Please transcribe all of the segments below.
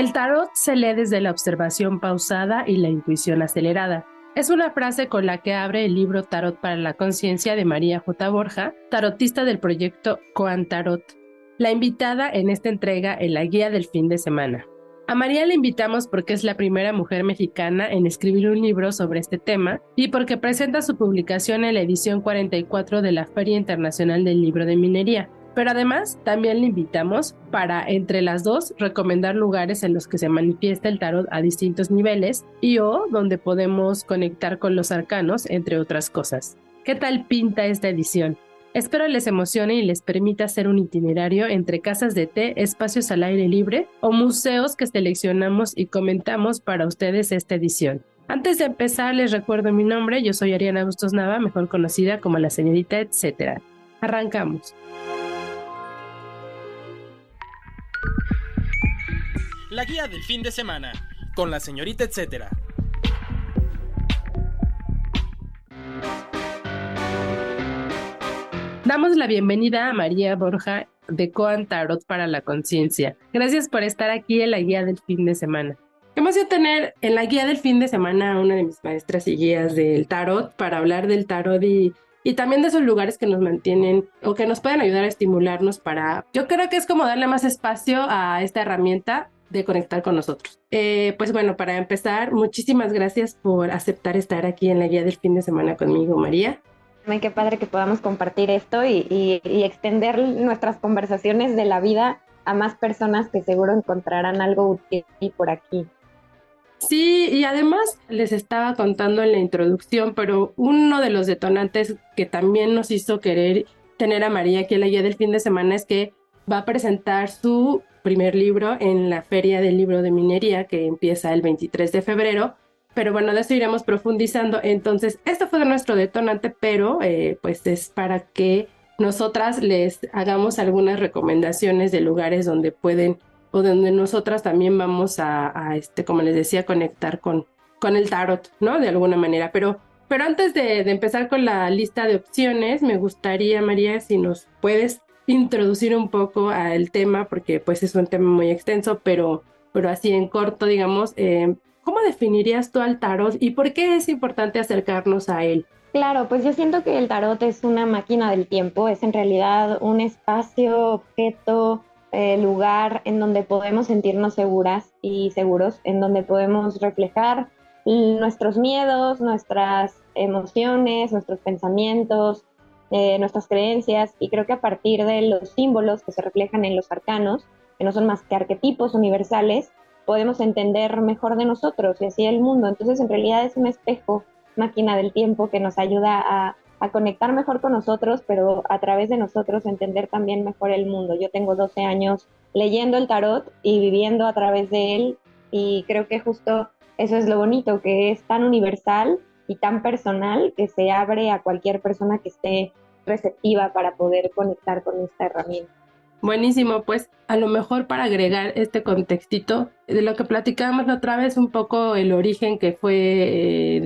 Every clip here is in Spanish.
El tarot se lee desde la observación pausada y la intuición acelerada. Es una frase con la que abre el libro Tarot para la Conciencia de María J. Borja, tarotista del proyecto Coan Tarot, la invitada en esta entrega en la guía del fin de semana. A María la invitamos porque es la primera mujer mexicana en escribir un libro sobre este tema y porque presenta su publicación en la edición 44 de la Feria Internacional del Libro de Minería. Pero además, también le invitamos para, entre las dos, recomendar lugares en los que se manifiesta el tarot a distintos niveles y o donde podemos conectar con los arcanos, entre otras cosas. ¿Qué tal pinta esta edición? Espero les emocione y les permita hacer un itinerario entre casas de té, espacios al aire libre o museos que seleccionamos y comentamos para ustedes esta edición. Antes de empezar, les recuerdo mi nombre, yo soy Ariana Bustos Nava, mejor conocida como la señorita etcétera. Arrancamos. La guía del fin de semana, con la señorita etcétera. Damos la bienvenida a María Borja de Coan Tarot para la Conciencia. Gracias por estar aquí en la guía del fin de semana. Hemos de tener en la guía del fin de semana a una de mis maestras y guías del tarot para hablar del tarot y, y también de esos lugares que nos mantienen o que nos pueden ayudar a estimularnos para, yo creo que es como darle más espacio a esta herramienta de conectar con nosotros. Eh, pues bueno, para empezar, muchísimas gracias por aceptar estar aquí en la guía del fin de semana conmigo, María. Qué padre que podamos compartir esto y, extender nuestras conversaciones de la vida a más personas que seguro encontrarán algo útil por aquí. Sí, y además les estaba contando en la introducción, pero uno de los detonantes que también nos hizo querer tener a María aquí en la guía del fin de semana es que va a presentar su primer libro en la Feria del Libro de Minería que empieza el 23 de febrero. Pero bueno, de eso iremos profundizando. Entonces, esto fue nuestro detonante, pero eh, pues es para que nosotras les hagamos algunas recomendaciones de lugares donde pueden o donde nosotras también vamos a, este, como les decía, conectar con, con el tarot, ¿no? De alguna manera. Pero, pero antes de, de empezar con la lista de opciones, me gustaría, María, si nos puedes introducir un poco al tema, porque pues es un tema muy extenso, pero, pero así en corto, digamos, eh, ¿cómo definirías tú al tarot y por qué es importante acercarnos a él? Claro, pues yo siento que el tarot es una máquina del tiempo, es en realidad un espacio, objeto, eh, lugar en donde podemos sentirnos seguras y seguros, en donde podemos reflejar nuestros miedos, nuestras emociones, nuestros pensamientos, eh, nuestras creencias y creo que a partir de los símbolos que se reflejan en los arcanos, que no son más que arquetipos universales, podemos entender mejor de nosotros y así el mundo. Entonces en realidad es un espejo, máquina del tiempo que nos ayuda a, a conectar mejor con nosotros, pero a través de nosotros entender también mejor el mundo. Yo tengo 12 años leyendo el tarot y viviendo a través de él y creo que justo eso es lo bonito, que es tan universal y tan personal que se abre a cualquier persona que esté receptiva para poder conectar con esta herramienta. Buenísimo, pues a lo mejor para agregar este contextito de lo que platicábamos la otra vez, un poco el origen que fue eh,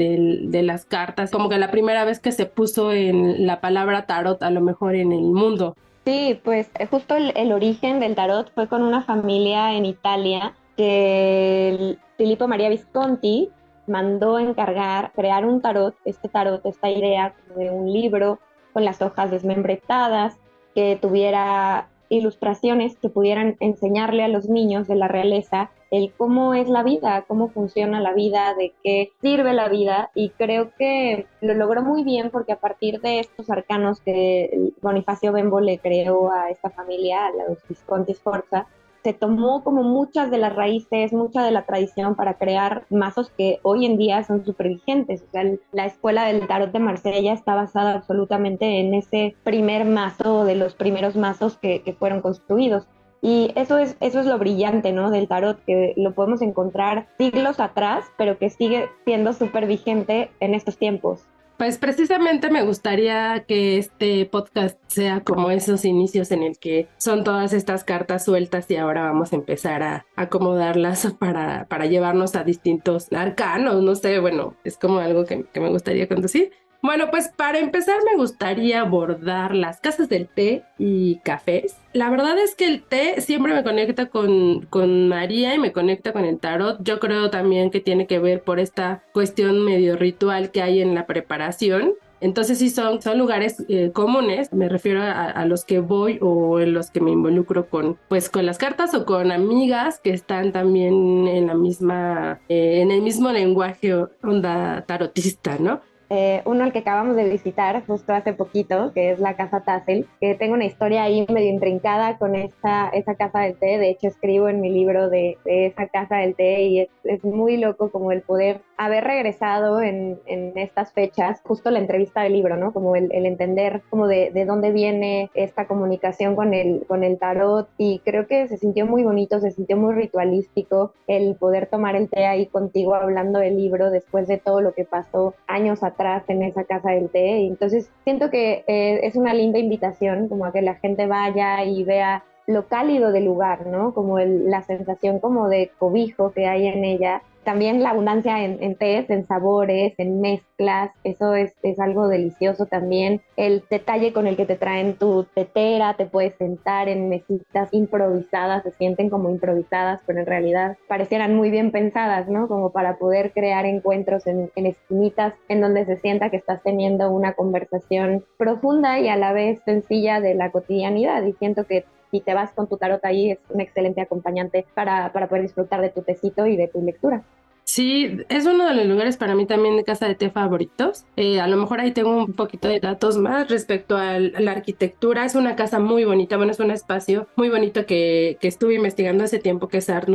de, las cartas, como que la primera vez que se puso en la palabra tarot a lo mejor en el mundo. Sí, pues eh, justo el, origen del tarot fue con una familia en Italia que Filippo María Visconti mandó encargar crear un tarot, este tarot, esta idea de un libro con las hojas desmembretadas, que tuviera ilustraciones que pudieran enseñarle a los niños de la realeza el cómo es la vida, cómo funciona la vida, de qué sirve la vida. Y creo que lo logró muy bien porque a partir de estos arcanos que Bonifacio Bembo le creó a esta familia, a los Visconti Sforza, se tomó como muchas de las raíces, mucha de la tradición para crear mazos que hoy en día son súper vigentes. O sea, la escuela del tarot de Marsella está basada absolutamente en ese primer mazo, de los primeros mazos que, que fueron construidos. Y eso es, eso es lo brillante, ¿no? Del tarot, que lo podemos encontrar siglos atrás, pero que sigue siendo súper vigente en estos tiempos. Pues precisamente me gustaría que este podcast sea como esos inicios en el que son todas estas cartas sueltas y ahora vamos a empezar a acomodarlas para, para llevarnos a distintos arcanos, no sé, bueno, es como algo que, que me gustaría conducir. Bueno, pues para empezar me gustaría abordar las casas del té y cafés. La verdad es que el té siempre me conecta con, con María y me conecta con el tarot. Yo creo también que tiene que ver por esta cuestión medio ritual que hay en la preparación. Entonces sí son, son lugares eh, comunes, me refiero a, los que voy o en los que me involucro con, pues, con las cartas o con amigas que están también en la misma, eh, en el mismo lenguaje onda tarotista, ¿no? Eh, uno al que acabamos de visitar justo hace poquito, que es la Casa Tassel, que tengo una historia ahí medio intrincada con esta, esa casa del té. De hecho, escribo en mi libro de, esa casa del té y es, es, muy loco como el poder haber regresado en, en, estas fechas, justo la entrevista del libro, ¿no? Como el, el entender como de, de, dónde viene esta comunicación con el, con el tarot y creo que se sintió muy bonito, se sintió muy ritualístico el poder tomar el té ahí contigo hablando del libro después de todo lo que pasó años atrás en esa casa del té. Entonces siento que eh, es una linda invitación como a que la gente vaya y vea lo cálido del lugar, ¿no? Como la sensación como de cobijo que hay en ella también la abundancia en, en tés, en sabores, en mezclas, eso es, algo delicioso también. El detalle con el que te traen tu tetera, te puedes sentar en mesitas improvisadas, se sienten como improvisadas, pero en realidad parecieran muy bien pensadas, ¿no? Como para poder crear encuentros en, en esquinitas en donde se sienta que estás teniendo una conversación profunda y a la vez sencilla de la cotidianidad. Y siento que si te vas con tu tarot ahí es un excelente acompañante para, para poder disfrutar de tu tecito y de tu lectura. Sí, es uno de los lugares para mí también de casa de té favoritos. Eh, a lo mejor ahí tengo un poquito de datos más respecto a la arquitectura. Es una casa muy bonita, bueno, es un espacio muy bonito que, que estuve investigando hace tiempo que es Art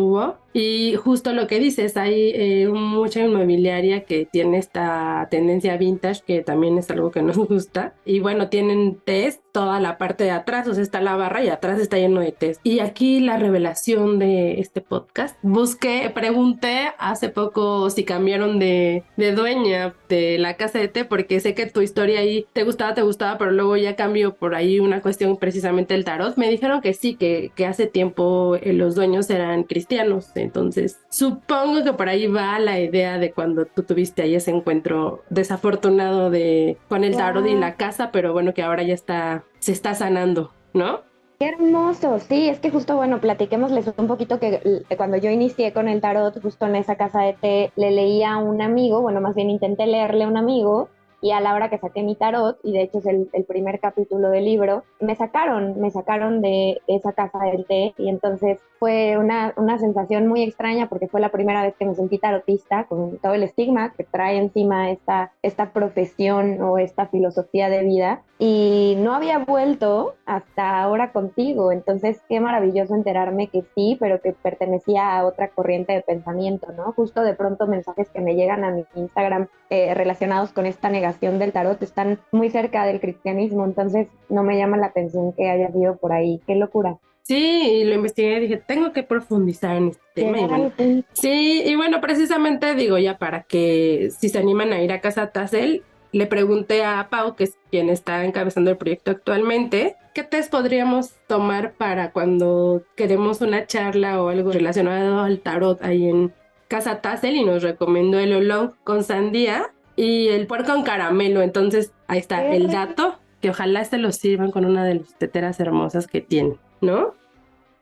Y justo lo que dices, hay eh, mucha inmobiliaria que tiene esta tendencia vintage, que también es algo que nos gusta. Y bueno, tienen test toda la parte de atrás, o sea, está la barra y atrás está lleno de test. Y aquí la revelación de este podcast. Busqué, pregunté hace poco si cambiaron de, de dueña de la casa de té, porque sé que tu historia ahí te gustaba, te gustaba, pero luego ya cambió por ahí una cuestión precisamente el tarot. Me dijeron que sí, que, que hace tiempo eh, los dueños eran cristianos, entonces supongo que por ahí va la idea de cuando tú tuviste ahí ese encuentro desafortunado de con el tarot y la casa, pero bueno, que ahora ya está, se está sanando, ¿no? Qué hermoso, sí, es que justo, bueno, platiquémosles un poquito que cuando yo inicié con el tarot, justo en esa casa de té, le leía a un amigo, bueno, más bien intenté leerle a un amigo y a la hora que saqué mi tarot, y de hecho es el, el, primer capítulo del libro, me sacaron, me sacaron de esa casa del té y entonces fue una, una sensación muy extraña porque fue la primera vez que me sentí tarotista con todo el estigma que trae encima esta, esta profesión o esta filosofía de vida y no había vuelto hasta ahora contigo, entonces qué maravilloso enterarme que sí, pero que pertenecía a otra corriente de pensamiento, ¿no? Justo de pronto mensajes que me llegan a mi Instagram eh, relacionados con esta negación del tarot están muy cerca del cristianismo, entonces no me llama la atención que haya sido por ahí. Qué locura. Sí, y lo investigué y dije, tengo que profundizar en este tema. sí, y bueno, precisamente digo ya para que si se animan a ir a casa Tassel, le pregunté a Pau, que es quien está encabezando el proyecto actualmente, ¿qué test podríamos tomar para cuando queremos una charla o algo relacionado al tarot ahí en Casa Tassel? Y nos recomendó el Olong con sandía y el puerco en caramelo. Entonces, ahí está el dato, que ojalá este lo sirvan con una de las teteras hermosas que tiene, ¿no?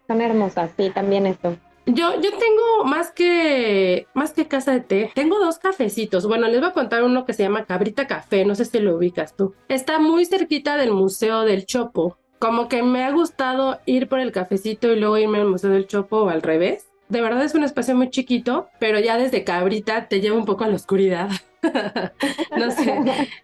Son hermosas, sí, también esto. Yo, yo tengo más que, más que casa de té, tengo dos cafecitos. Bueno, les voy a contar uno que se llama Cabrita Café, no sé si lo ubicas tú. Está muy cerquita del Museo del Chopo. Como que me ha gustado ir por el cafecito y luego irme al Museo del Chopo o al revés De verdad es un espacio muy chiquito, pero ya desde Cabrita te lleva un poco a la oscuridad. no sé,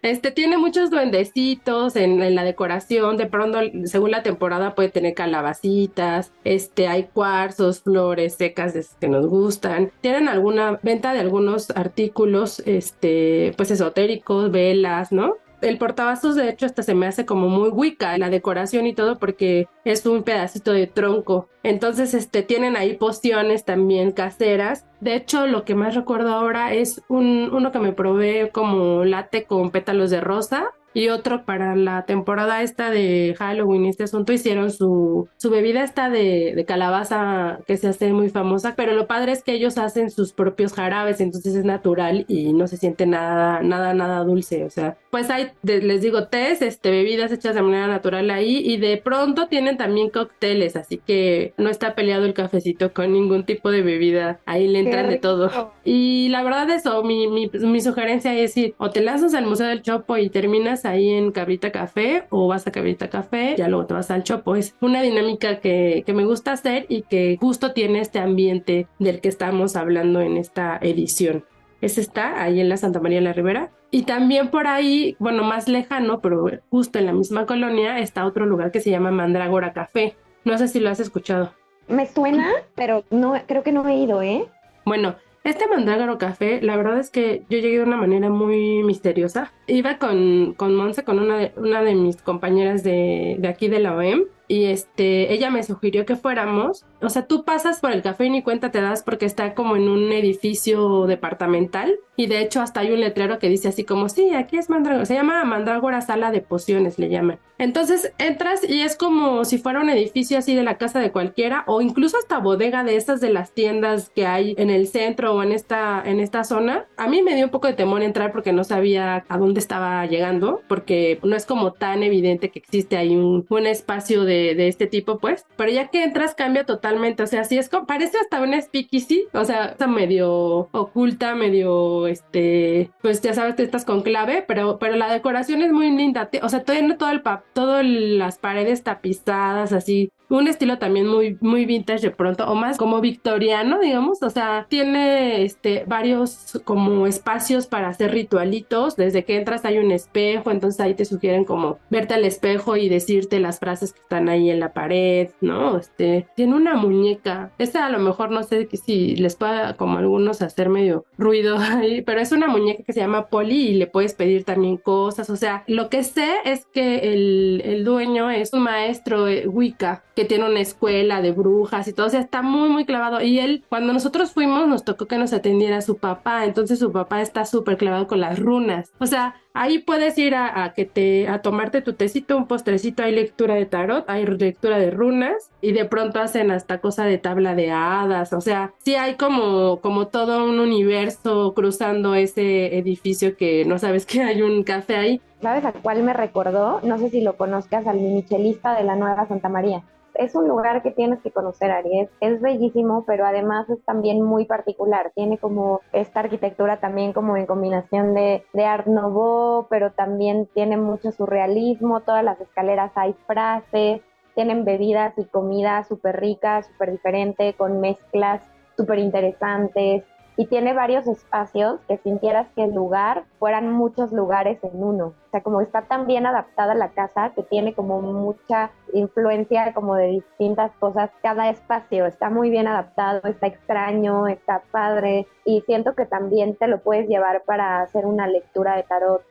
este tiene muchos duendecitos en, la decoración, de pronto según la temporada puede tener calabacitas, este hay cuarzos, flores secas que nos gustan, tienen alguna venta de algunos artículos este pues esotéricos, velas, ¿no? El portavasos de hecho hasta se me hace como muy wicca la decoración y todo porque es un pedacito de tronco. Entonces, este, tienen ahí pociones también caseras. De hecho, lo que más recuerdo ahora es un, uno que me probé como late con pétalos de rosa y otro para la temporada esta de Halloween, este asunto, hicieron su, su bebida esta de, de, calabaza que se hace muy famosa, pero lo padre es que ellos hacen sus propios jarabes, entonces es natural y no se siente nada, nada, nada dulce, o sea, pues hay, les digo, tés, este, bebidas hechas de manera natural ahí y de pronto tienen también cócteles, así que no está peleado el cafecito con ningún tipo de bebida, ahí le entran de todo. Y la verdad eso, mi, mi, mi sugerencia es ir o te lanzas al Museo del Chopo y terminas ahí en Cabrita Café o vas a Cabrita Café, ya luego te vas al Chopo. Es una dinámica que, que me gusta hacer y que justo tiene este ambiente del que estamos hablando en esta edición. Ese está ahí en la Santa María de la Ribera. Y también por ahí, bueno, más lejano, pero justo en la misma colonia, está otro lugar que se llama Mandrágora Café. No sé si lo has escuchado. Me suena, pero no, creo que no he ido, ¿eh? Bueno, este mandrágoro café, la verdad es que yo llegué de una manera muy misteriosa. Iba con, con Monse, con una de, una de mis compañeras de, de aquí de la OEM, y este, ella me sugirió que fuéramos. O sea, tú pasas por el café y ni cuenta te das porque está como en un edificio departamental y de hecho hasta hay un letrero que dice así como, sí, aquí es Mandrágora, se llama Mandrágora Sala de Pociones, le llaman. Entonces entras y es como si fuera un edificio así de la casa de cualquiera o incluso hasta bodega de esas de las tiendas que hay en el centro o en esta, en esta zona. A mí me dio un poco de temor entrar porque no sabía a dónde estaba llegando porque no es como tan evidente que existe ahí un, un espacio de de, este tipo, pues. Pero ya que entras cambia totalmente, o sea, sí es como, parece hasta una speakeasy, o sea, está medio oculta, medio, este, pues ya sabes, estás con clave, pero, pero la decoración es muy linda, o sea, tiene todo el pap, todas las paredes tapizadas, así, un estilo también muy, muy vintage de pronto, o más como victoriano, digamos, o sea, tiene este, varios como espacios para hacer ritualitos, desde que entras hay un espejo, entonces ahí te sugieren como verte al espejo y decirte las frases que están ahí en la pared, ¿no? Este, tiene una muñeca, esa a lo mejor no sé si les pueda como algunos hacer medio ruido ahí, pero es una muñeca que se llama Polly y le puedes pedir también cosas, o sea, lo que sé es que el, el dueño es un maestro Wicca, que tiene una escuela de brujas y todo, o sea, está muy, muy clavado. Y él, cuando nosotros fuimos, nos tocó que nos atendiera su papá, entonces su papá está súper clavado con las runas. O sea, ahí puedes ir a, que te, a tomarte tu tecito, un postrecito, hay lectura de tarot, hay lectura de runas y de pronto hacen hasta cosa de tabla de hadas, o sea, sí hay como, como todo un universo cruzando ese edificio que no sabes que hay un café ahí. ¿Sabes a cuál me recordó? No sé si lo conozcas, al michelista de la Nueva Santa María es un lugar que tienes que conocer, Aries. Es bellísimo, pero además es también muy particular. Tiene como esta arquitectura también como en combinación de, de Art Nouveau, pero también tiene mucho surrealismo. Todas las escaleras hay frases, tienen bebidas y comida súper rica, súper diferente, con mezclas súper interesantes y tiene varios espacios que sintieras que el lugar fueran muchos lugares en uno. O sea, como está tan bien adaptada la casa que tiene como mucha influencia como de distintas cosas. Cada espacio está muy bien adaptado, está extraño, está padre y siento que también te lo puedes llevar para hacer una lectura de tarot.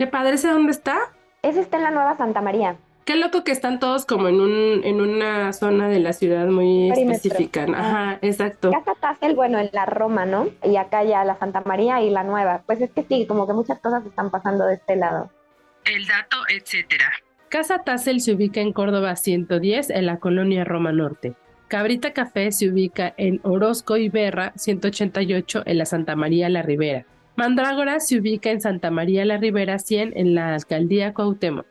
¿Qué padre ese dónde está? Ese está en la Nueva Santa María. Qué loco que están todos como en un en una zona de la ciudad muy específica. Ajá, exacto. Casa Tassel, bueno, en la Roma, ¿no? Y acá ya la Santa María y la Nueva. Pues es que sí, como que muchas cosas están pasando de este lado. El dato, etcétera. Casa Tassel se ubica en Córdoba 110, en la colonia Roma Norte. Cabrita Café se ubica en Orozco y Berra 188, en la Santa María la Ribera. Mandrágora se ubica en Santa María la Ribera 100, en la alcaldía Cuauhtémoc.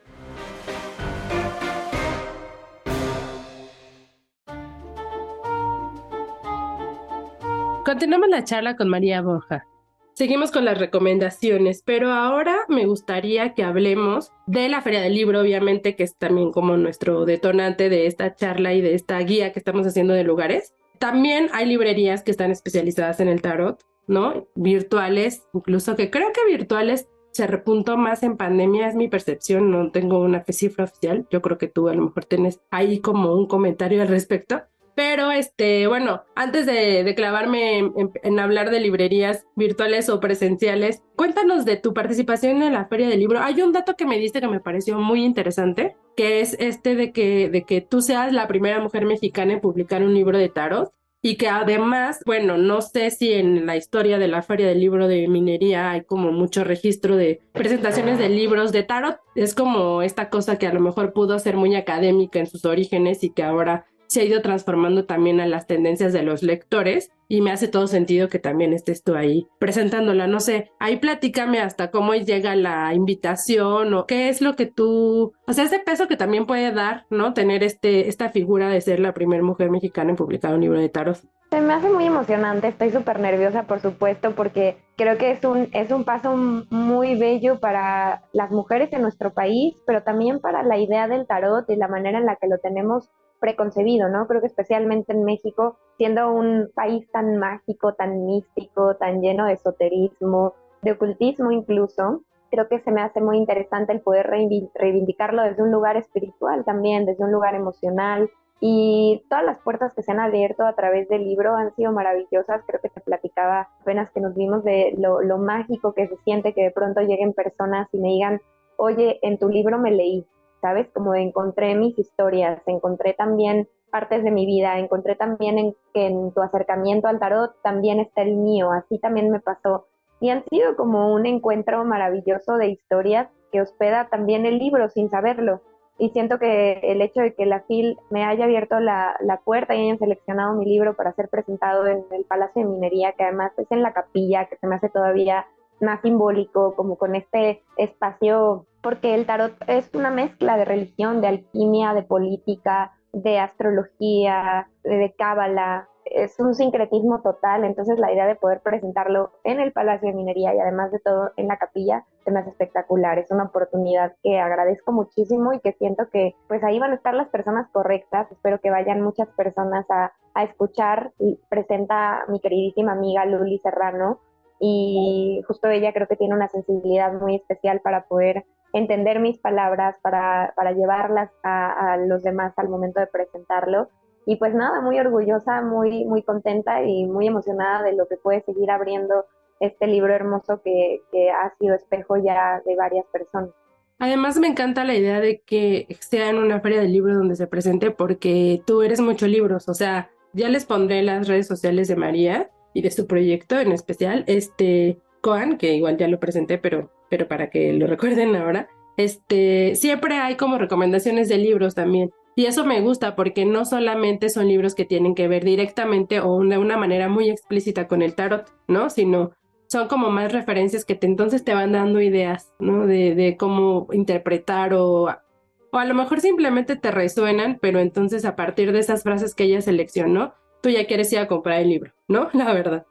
Continuamos la charla con María Borja. Seguimos con las recomendaciones, pero ahora me gustaría que hablemos de la Feria del Libro, obviamente, que es también como nuestro detonante de esta charla y de esta guía que estamos haciendo de lugares. también hay librerías que están especializadas en el tarot, ¿no? Virtuales, incluso que creo que virtuales se repuntó más en pandemia, es mi percepción, no tengo una cifra oficial, yo creo que tú a lo mejor tienes ahí como un comentario al respecto. Pero, este, bueno, antes de, clavarme en, hablar de librerías virtuales o presenciales, cuéntanos de tu participación en la Feria del Libro. Hay un dato que me diste que me pareció muy interesante, que es este de que, de que tú seas la primera mujer mexicana en publicar un libro de tarot y que además, bueno, no sé si en la historia de la Feria del Libro de Minería hay como mucho registro de presentaciones de libros de tarot. Es como esta cosa que a lo mejor pudo ser muy académica en sus orígenes y que ahora se ha ido transformando también a las tendencias de los lectores y me hace todo sentido que también estés tú ahí presentándola. No sé, ahí platícame hasta cómo llega la invitación o qué es lo que tú, o sea, ese peso que también puede dar, ¿no? Tener este, esta figura de ser la primera mujer mexicana en publicar un libro de tarot. Se me hace muy emocionante, estoy súper nerviosa, por supuesto, porque creo que es un, es un paso muy bello para las mujeres en nuestro país, pero también para la idea del tarot y la manera en la que lo tenemos preconcebido, ¿no? Creo que especialmente en México, siendo un país tan mágico, tan místico, tan lleno de esoterismo, de ocultismo incluso, creo que se me hace muy interesante el poder reivindicarlo desde un lugar espiritual también, desde un lugar emocional. Y todas las puertas que se han abierto a través del libro han sido maravillosas. Creo que te platicaba apenas que nos vimos de lo, mágico que se siente que de pronto lleguen personas y me digan, oye, en tu libro me leí, ¿sabes? Como encontré mis historias, encontré también partes de mi vida, encontré también que en tu acercamiento al tarot también está el mío, así también me pasó. Y han sido como un encuentro maravilloso de historias que hospeda también el libro sin saberlo. Y siento que el hecho de que la FIL me haya abierto la, la puerta y hayan seleccionado mi libro para ser presentado en el Palacio de Minería, que además es en la capilla, que se me hace todavía más simbólico, como con este espacio porque el tarot es una mezcla de religión, de alquimia, de política, de astrología, de cábala, es un sincretismo total, entonces la idea de poder presentarlo en el Palacio de Minería y además de todo en la capilla se me hace espectacular, es una oportunidad que agradezco muchísimo y que siento que pues ahí van a estar las personas correctas, espero que vayan muchas personas a, a escuchar, presenta mi queridísima amiga Luli Serrano y justo ella creo que tiene una sensibilidad muy especial para poder entender mis palabras, para, para llevarlas a, los demás al momento de presentarlo. Y pues nada, muy orgullosa, muy, muy contenta y muy emocionada de lo que puede seguir abriendo este libro hermoso que, que ha sido espejo ya de varias personas. Además me encanta la idea de que sea en una feria del libro donde se presente porque tú eres mucho libros, o sea, ya les pondré las redes sociales de María y de su proyecto en especial, este Coan, que igual ya lo presenté, pero pero para que lo recuerden ahora, este, siempre hay como recomendaciones de libros también. Y eso me gusta porque no solamente son libros que tienen que ver directamente o de una manera muy explícita con el tarot, ¿no? Sino son como más referencias que te, entonces te van dando ideas, ¿no? De, de cómo interpretar o, o a lo mejor simplemente te resuenan, pero entonces a partir de esas frases que ella seleccionó, tú ya quieres ir a comprar el libro, ¿no? La verdad.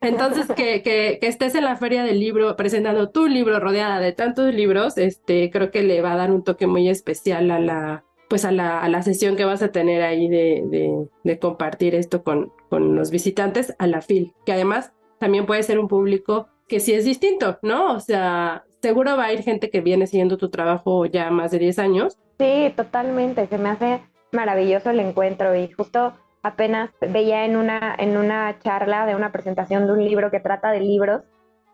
Entonces, que, que, estés en la feria del libro presentando tu libro rodeada de tantos libros, este, creo que le va a dar un toque muy especial a la, pues a la, a la sesión que vas a tener ahí de, de, de, compartir esto con, con los visitantes a la FIL, que además también puede ser un público que sí es distinto, ¿no? O sea, seguro va a ir gente que viene siguiendo tu trabajo ya más de 10 años. Sí, totalmente, se me hace maravilloso el encuentro y justo apenas veía en una, en una charla de una presentación de un libro que trata de libros,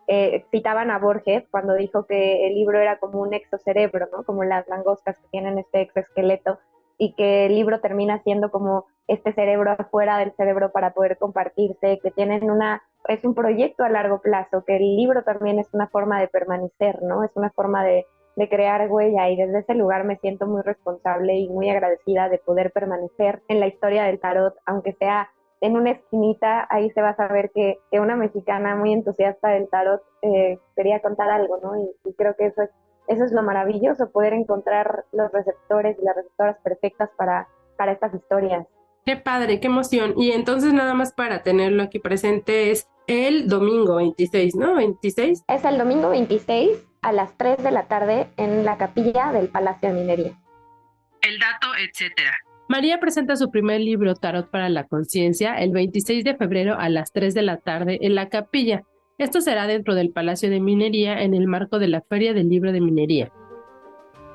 eh, citaban a Borges cuando dijo que el libro era como un exocerebro, ¿no? Como las langostas que tienen este exoesqueleto y que el libro termina siendo como este cerebro afuera del cerebro para poder compartirse, que tienen una, es un proyecto a largo plazo, que el libro también es una forma de permanecer, ¿no? Es una forma de, de crear huella y desde ese lugar me siento muy responsable y muy agradecida de poder permanecer en la historia del tarot, aunque sea en una esquinita, ahí se va a saber que, que una mexicana muy entusiasta del tarot eh, quería contar algo, ¿no? Y, creo que eso es, eso es lo maravilloso, poder encontrar los receptores y las receptoras perfectas para, para estas historias. Qué padre, qué emoción. Y entonces nada más para tenerlo aquí presente es el domingo 26, ¿no? 26. Es el domingo 26 a las 3 de la tarde en la capilla del Palacio de Minería. El dato, etcétera. María presenta su primer libro Tarot para la Conciencia el 26 de febrero a las 3 de la tarde en la capilla. Esto será dentro del Palacio de Minería en el marco de la Feria del Libro de Minería.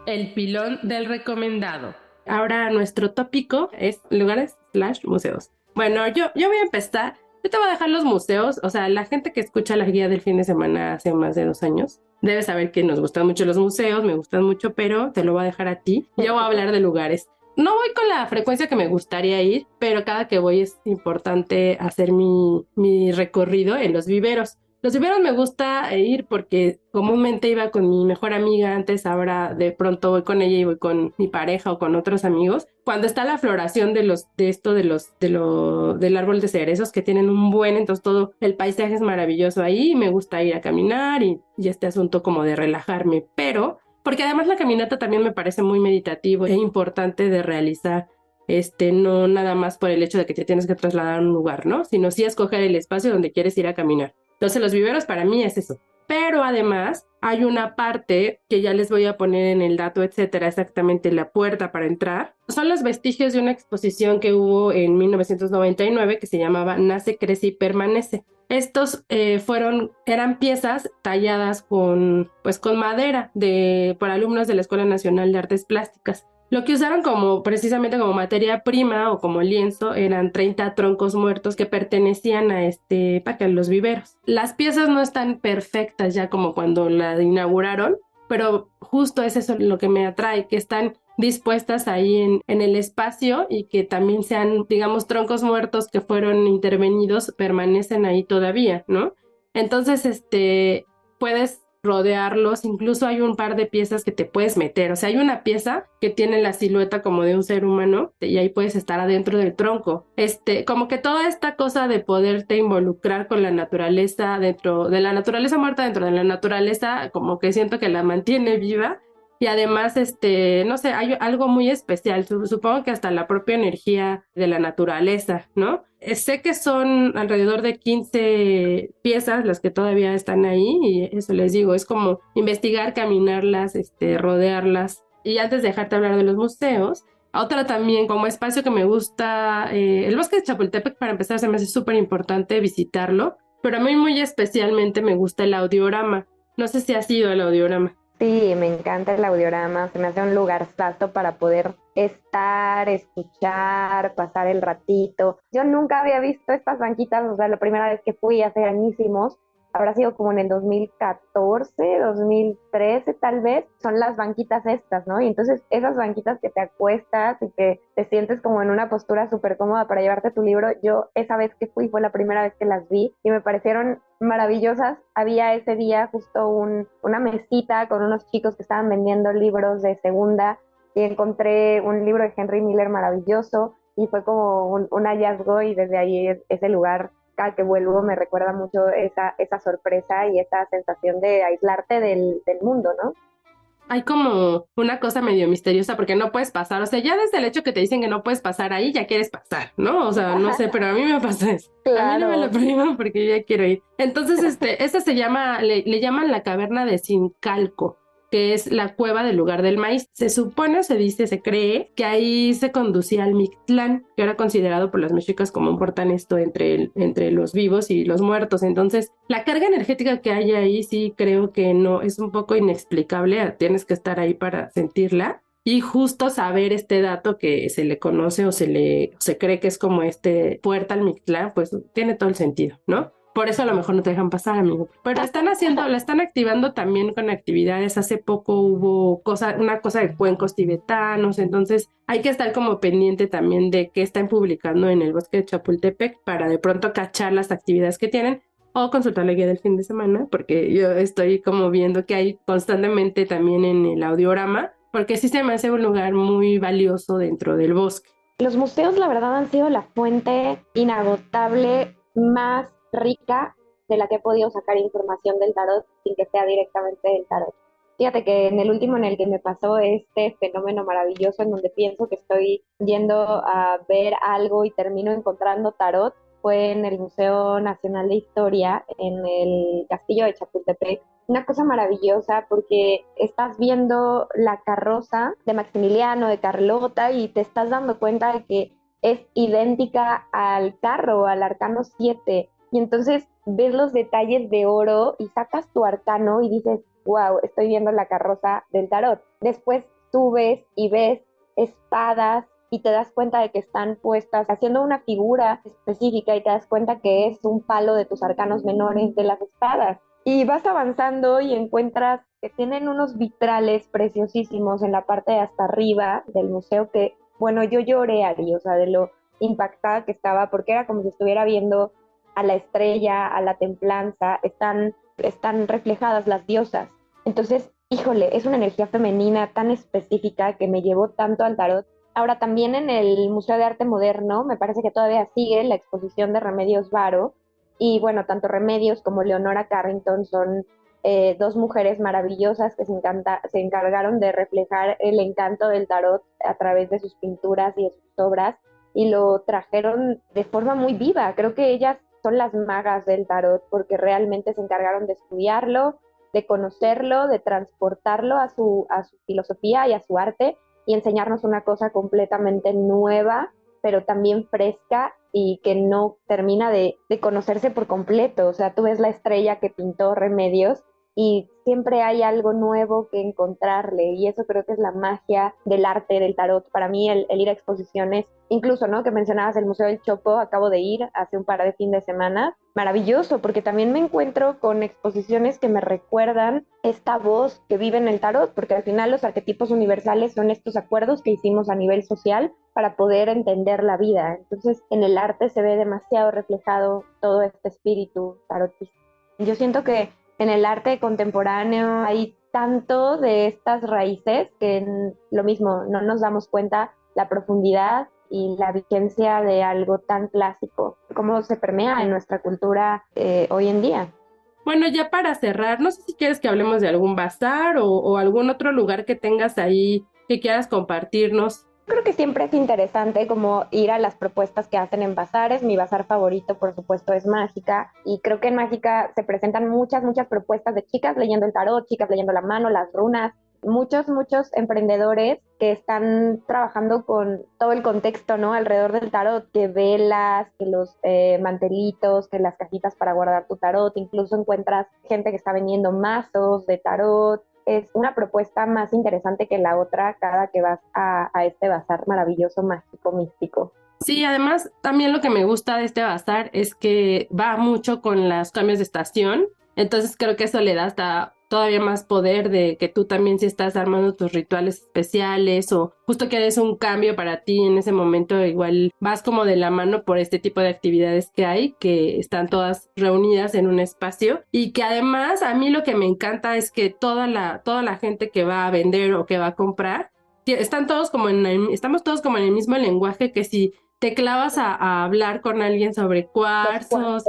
El pilón del recomendado. Ahora nuestro tópico es lugares slash museos. Bueno, yo, yo voy a empezar. Yo te voy a dejar los museos. O sea, la gente que escucha la guía del fin de semana hace más de dos años debe saber que nos gustan mucho los museos, me gustan mucho, pero te lo voy a dejar a ti. Yo voy a hablar de lugares no voy con la frecuencia que me gustaría ir, pero cada que voy es importante hacer mi, mi recorrido en los viveros. Los viveros me gusta ir porque comúnmente iba con mi mejor amiga antes, ahora de pronto voy con ella y voy con mi pareja o con otros amigos. Cuando está la floración de los de esto de los de lo del árbol de cerezos que tienen un buen, entonces todo el paisaje es maravilloso ahí, me gusta ir a caminar y, y este asunto como de relajarme, pero porque además la caminata también me parece muy meditativo e importante de realizar, este, no nada más por el hecho de que te tienes que trasladar a un lugar, ¿no? Sino sí escoger el espacio donde quieres ir a caminar. Entonces los viveros para mí es eso. Pero además hay una parte que ya les voy a poner en el dato, etcétera, exactamente la puerta para entrar. Son los vestigios de una exposición que hubo en 1999 que se llamaba Nace, Crece y Permanece. Estos eh, fueron, eran piezas talladas con, pues, con madera de, por alumnos de la Escuela Nacional de Artes Plásticas. Lo que usaron como precisamente como materia prima o como lienzo eran 30 troncos muertos que pertenecían a este para los viveros. Las piezas no están perfectas ya como cuando la inauguraron, pero justo es eso lo que me atrae, que están dispuestas ahí en, en el espacio y que también sean, digamos, troncos muertos que fueron intervenidos, permanecen ahí todavía, ¿no? Entonces, este, puedes rodearlos, incluso hay un par de piezas que te puedes meter, o sea, hay una pieza que tiene la silueta como de un ser humano y ahí puedes estar adentro del tronco. Este, como que toda esta cosa de poderte involucrar con la naturaleza dentro de la naturaleza muerta dentro de la naturaleza, como que siento que la mantiene viva y además, este, no sé, hay algo muy especial, supongo que hasta la propia energía de la naturaleza, ¿no? Eh, sé que son alrededor de 15 piezas las que todavía están ahí y eso les digo, es como investigar, caminarlas, este, rodearlas. Y antes de dejarte hablar de los museos, otra también como espacio que me gusta, eh, el bosque de Chapultepec para empezar se me hace súper importante visitarlo, pero a mí muy especialmente me gusta el audiorama. No sé si ha sido el audiorama. Sí, me encanta el audiorama, se me hace un lugar santo para poder estar, escuchar, pasar el ratito. Yo nunca había visto estas banquitas, o sea, la primera vez que fui hace añísimos, habrá sido como en el 2014, 2013 tal vez, son las banquitas estas, ¿no? Y entonces esas banquitas que te acuestas y que te sientes como en una postura súper cómoda para llevarte tu libro, yo esa vez que fui fue la primera vez que las vi y me parecieron maravillosas. Había ese día justo un, una mesita con unos chicos que estaban vendiendo libros de segunda y encontré un libro de Henry Miller maravilloso y fue como un, un hallazgo y desde ahí ese lugar que vuelvo me recuerda mucho esa, esa sorpresa y esa sensación de aislarte del, del mundo, ¿no? hay como una cosa medio misteriosa porque no puedes pasar, o sea, ya desde el hecho que te dicen que no puedes pasar ahí, ya quieres pasar, ¿no? O sea, no sé, pero a mí me pasa eso. A mí no me lo prohíban porque yo ya quiero ir. Entonces, este, esta se llama, le, le llaman la caverna de Sincalco que es la cueva del lugar del maíz. Se supone, se dice, se cree que ahí se conducía al Mictlán, que era considerado por las mexicas como un portal entre, entre los vivos y los muertos. Entonces, la carga energética que hay ahí sí creo que no, es un poco inexplicable, tienes que estar ahí para sentirla. Y justo saber este dato que se le conoce o se le se cree que es como este puerta al Mictlán, pues tiene todo el sentido, ¿no? Por eso a lo mejor no te dejan pasar, amigo. Pero están haciendo, la están activando también con actividades. Hace poco hubo cosa, una cosa de cuencos tibetanos, entonces hay que estar como pendiente también de qué están publicando en el bosque de Chapultepec para de pronto cachar las actividades que tienen o consultar la guía del fin de semana, porque yo estoy como viendo que hay constantemente también en el audiorama, porque sí se me hace un lugar muy valioso dentro del bosque. Los museos, la verdad, han sido la fuente inagotable más rica de la que he podido sacar información del tarot sin que sea directamente del tarot. Fíjate que en el último en el que me pasó este fenómeno maravilloso en donde pienso que estoy yendo a ver algo y termino encontrando tarot, fue en el Museo Nacional de Historia, en el Castillo de Chapultepec. Una cosa maravillosa porque estás viendo la carroza de Maximiliano, de Carlota, y te estás dando cuenta de que es idéntica al carro, al arcano 7. Y entonces ves los detalles de oro y sacas tu arcano y dices, wow, estoy viendo la carroza del tarot. Después subes y ves espadas y te das cuenta de que están puestas haciendo una figura específica y te das cuenta que es un palo de tus arcanos menores de las espadas. Y vas avanzando y encuentras que tienen unos vitrales preciosísimos en la parte de hasta arriba del museo que, bueno, yo lloré ahí, o sea, de lo impactada que estaba, porque era como si estuviera viendo a la estrella, a la templanza, están, están reflejadas las diosas. Entonces, híjole, es una energía femenina tan específica que me llevó tanto al tarot. Ahora también en el Museo de Arte Moderno, me parece que todavía sigue la exposición de Remedios Varo. Y bueno, tanto Remedios como Leonora Carrington son eh, dos mujeres maravillosas que se, encanta, se encargaron de reflejar el encanto del tarot a través de sus pinturas y de sus obras y lo trajeron de forma muy viva. Creo que ellas son las magas del tarot porque realmente se encargaron de estudiarlo, de conocerlo, de transportarlo a su, a su filosofía y a su arte y enseñarnos una cosa completamente nueva, pero también fresca y que no termina de, de conocerse por completo. O sea, tú ves la estrella que pintó Remedios y siempre hay algo nuevo que encontrarle y eso creo que es la magia del arte del tarot. Para mí el, ir a exposiciones, incluso, ¿no? Que mencionabas el Museo del Chopo, acabo de ir hace un par de fin de semana, maravilloso porque también me encuentro con exposiciones que me recuerdan esta voz que vive en el tarot, porque al final los arquetipos universales son estos acuerdos que hicimos a nivel social para poder entender la vida. Entonces en el arte se ve demasiado reflejado todo este espíritu tarotista. Yo siento que en el arte contemporáneo hay tanto de estas raíces que lo mismo, no nos damos cuenta la profundidad y la vigencia de algo tan clásico, cómo se permea en nuestra cultura eh, hoy en día. Bueno, ya para cerrar, no sé si quieres que hablemos de algún bazar o algún otro lugar que tengas ahí que quieras compartirnos creo que siempre es interesante como ir a las propuestas que hacen en bazares. Mi bazar favorito, por supuesto, es Mágica. Y creo que en Mágica se presentan muchas, muchas propuestas de chicas leyendo el tarot, chicas leyendo la mano, las runas. Muchos, muchos emprendedores que están trabajando con todo el contexto, ¿no? Alrededor del tarot, que velas, que los eh, mantelitos, que las cajitas para guardar tu tarot. Incluso encuentras gente que está vendiendo mazos de tarot, es una propuesta más interesante que la otra cada que vas a, este bazar maravilloso, mágico, místico. Sí, además también lo que me gusta de este bazar es que va mucho con los cambios de estación, entonces creo que eso le da hasta todavía más poder de que tú también si estás armando tus rituales especiales o justo que des un cambio para ti en ese momento, igual vas como de la mano por este tipo de actividades que hay, que están todas reunidas en un espacio y que además a mí lo que me encanta es que toda la, toda la gente que va a vender o que va a comprar, están todos como en estamos todos como en el mismo lenguaje que si te clavas a, hablar con alguien sobre cuarzos,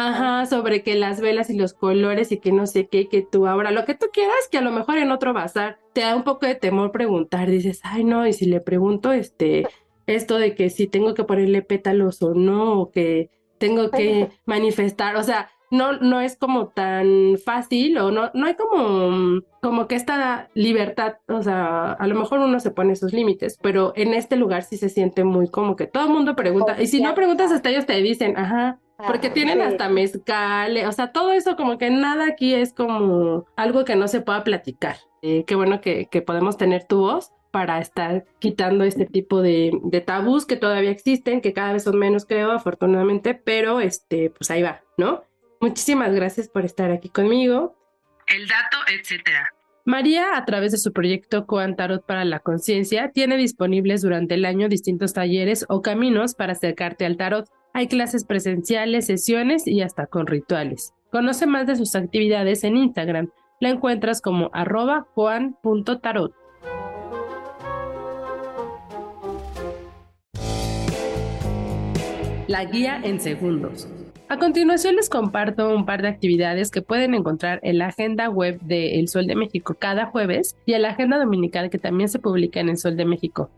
Ajá, sobre que las velas y los colores y que no sé qué, que tú ahora, lo que tú quieras, que a lo mejor en otro bazar te da un poco de temor preguntar, dices, ay no, y si le pregunto este, esto de que si tengo que ponerle pétalos o no, o que tengo que manifestar, o sea, no, no es como tan fácil o no, no hay como, como que esta libertad, o sea, a lo mejor uno se pone sus límites, pero en este lugar sí se siente muy como que todo el mundo pregunta, y si no preguntas hasta ellos te dicen, ajá, porque ah, tienen hasta mezcal, o sea, todo eso como que nada aquí es como algo que no se pueda platicar. Eh, qué bueno que, que, podemos tener tu voz para estar quitando este tipo de, de, tabús que todavía existen, que cada vez son menos, creo, afortunadamente, pero este, pues ahí va, ¿no? Muchísimas gracias por estar aquí conmigo. El dato, etcétera. María, a través de su proyecto Coan Tarot para la Conciencia, tiene disponibles durante el año distintos talleres o caminos para acercarte al tarot. Hay clases presenciales, sesiones y hasta con rituales. Conoce más de sus actividades en Instagram. La encuentras como arroba juan.tarot. La guía en segundos. A continuación les comparto un par de actividades que pueden encontrar en la agenda web de El Sol de México cada jueves y en la agenda dominical que también se publica en El Sol de México.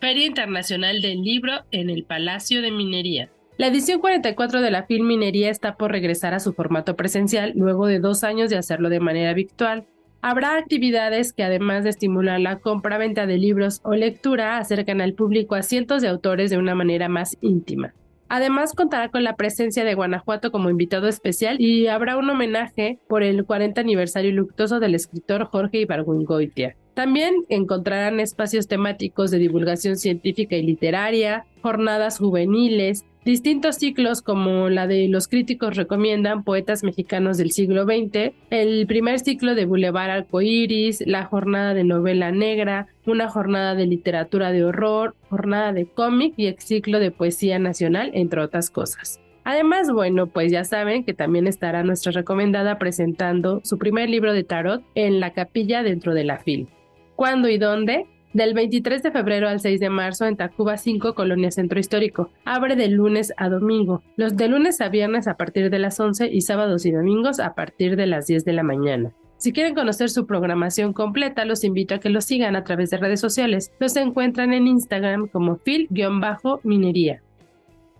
Feria Internacional del Libro en el Palacio de Minería. La edición 44 de la Filminería está por regresar a su formato presencial luego de dos años de hacerlo de manera virtual. Habrá actividades que además de estimular la compra-venta de libros o lectura, acercan al público a cientos de autores de una manera más íntima. Además contará con la presencia de Guanajuato como invitado especial y habrá un homenaje por el 40 aniversario luctuoso del escritor Jorge Ibargüengoitia. También encontrarán espacios temáticos de divulgación científica y literaria, jornadas juveniles, distintos ciclos como la de los críticos recomiendan poetas mexicanos del siglo XX, el primer ciclo de Boulevard Arcoiris, la jornada de novela negra, una jornada de literatura de horror, jornada de cómic y el ciclo de poesía nacional, entre otras cosas. Además, bueno, pues ya saben que también estará nuestra recomendada presentando su primer libro de tarot en la capilla dentro de la FIL. ¿Cuándo y dónde? Del 23 de febrero al 6 de marzo en Tacuba 5, Colonia Centro Histórico. Abre de lunes a domingo. Los de lunes a viernes a partir de las 11 y sábados y domingos a partir de las 10 de la mañana. Si quieren conocer su programación completa, los invito a que los sigan a través de redes sociales. Los encuentran en Instagram como fil-minería.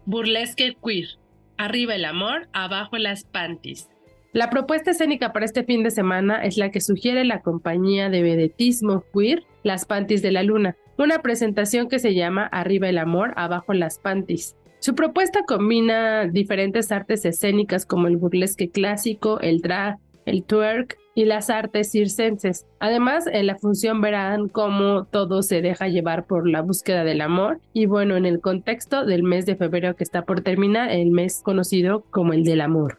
Burlesque Queer. Arriba el amor, abajo las panties. La propuesta escénica para este fin de semana es la que sugiere la compañía de vedetismo queer Las Panties de la Luna, una presentación que se llama Arriba el amor, abajo las panties. Su propuesta combina diferentes artes escénicas como el burlesque clásico, el drag, el twerk y las artes circenses. Además, en la función verán cómo todo se deja llevar por la búsqueda del amor y bueno, en el contexto del mes de febrero que está por terminar, el mes conocido como el del amor.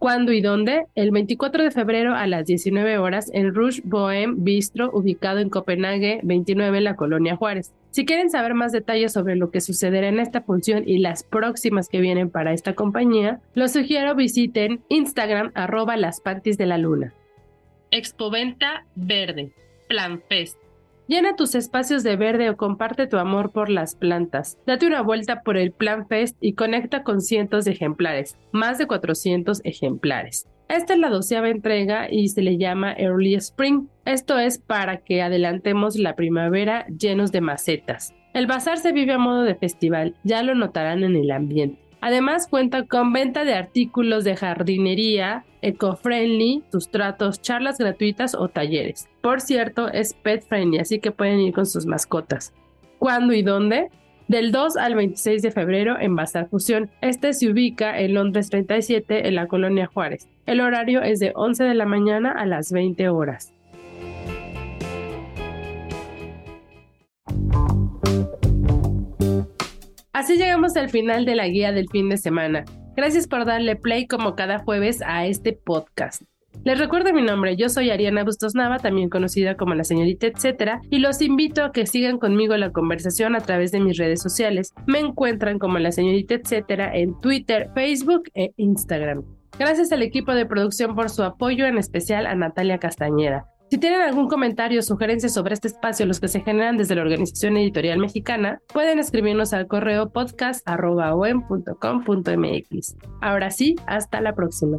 ¿Cuándo y dónde? El 24 de febrero a las 19 horas en Rouge Bohem Bistro, ubicado en Copenhague 29 en la Colonia Juárez. Si quieren saber más detalles sobre lo que sucederá en esta función y las próximas que vienen para esta compañía, los sugiero visiten Instagram arroba las de la luna. Expoventa Verde, Plan Fest. Llena tus espacios de verde o comparte tu amor por las plantas. Date una vuelta por el Plan Fest y conecta con cientos de ejemplares, más de 400 ejemplares. Esta es la doceava entrega y se le llama Early Spring. Esto es para que adelantemos la primavera llenos de macetas. El bazar se vive a modo de festival, ya lo notarán en el ambiente. Además cuenta con venta de artículos de jardinería, eco-friendly, sustratos, charlas gratuitas o talleres. Por cierto, es pet friendly, así que pueden ir con sus mascotas. ¿Cuándo y dónde? Del 2 al 26 de febrero en Bazar Fusión. Este se ubica en Londres 37 en la colonia Juárez. El horario es de 11 de la mañana a las 20 horas. Así llegamos al final de la guía del fin de semana. Gracias por darle play como cada jueves a este podcast. Les recuerdo mi nombre, yo soy Ariana Bustos Nava, también conocida como la señorita etcétera, y los invito a que sigan conmigo la conversación a través de mis redes sociales. Me encuentran como la señorita etcétera en Twitter, Facebook e Instagram. Gracias al equipo de producción por su apoyo, en especial a Natalia Castañeda. Si tienen algún comentario o sugerencia sobre este espacio, los que se generan desde la Organización Editorial Mexicana, pueden escribirnos al correo podcast.com.mx. Ahora sí, hasta la próxima.